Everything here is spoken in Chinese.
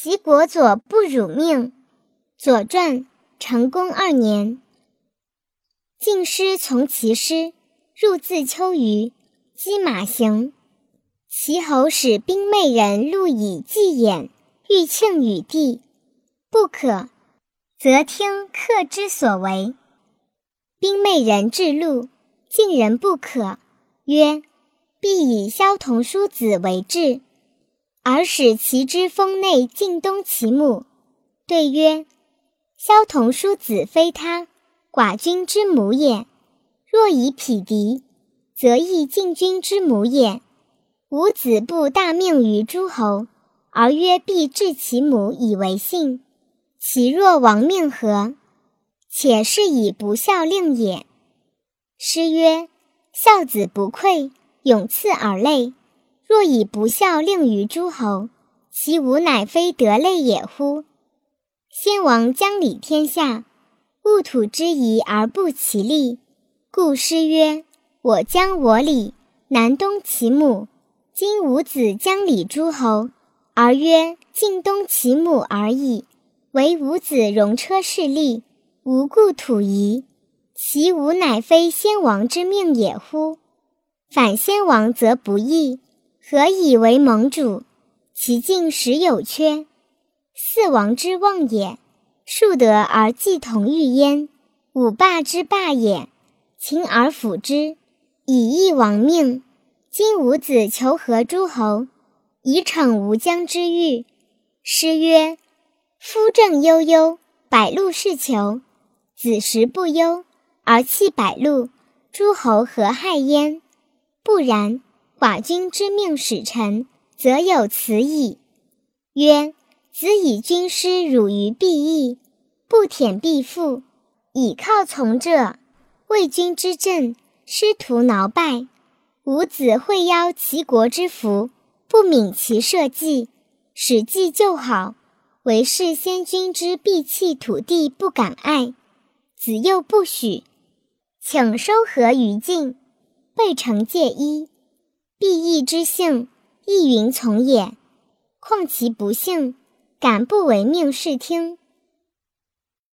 齐国佐不辱命。左传，成公二年，晋师从齐师入自丘隅，击马行。齐侯使兵媚人陆以计演，欲庆与帝，不可，则听客之所为。兵媚人至陆，晋人不可，曰：“必以萧同叔子为质，而使其之封内尽东其母。”对曰：“萧同叔子非他，寡君之母也。若以匹敌，则亦晋君之母也。”吾子不大命于诸侯，而曰必治其母以为信。其若亡命何？且是以不孝令也。诗曰：“孝子不愧，永赐而累。”若以不孝令于诸侯，其吾乃非得类也乎？先王将理天下，物土之宜而不其利，故诗曰：“我将我礼，南东其母。”今吾子将礼诸侯，而曰晋东其母而已。唯吾子戎车势利，无故土夷，其吾乃非先王之命也乎？反先王则不义，何以为盟主？其境实有缺，四王之望也。庶德而祭同欲焉，五霸之霸也。秦而辅之，以义王命。今吾子求和诸侯，以逞吾将之欲。诗曰：“夫正悠悠，百禄是求。子时不忧，而弃百禄，诸侯何害焉？不然，寡君之命使臣，则有此矣。曰：子以君师辱于必义，不舔必负，以靠从者，为君之政，师徒挠败。”吾子会邀齐国之福，不敏其社稷，使稷就好。唯是先君之必弃土地，不敢爱，子又不许，请收合于晋，备成戒衣。必义之性，亦云从也。况其不幸，敢不为命视听？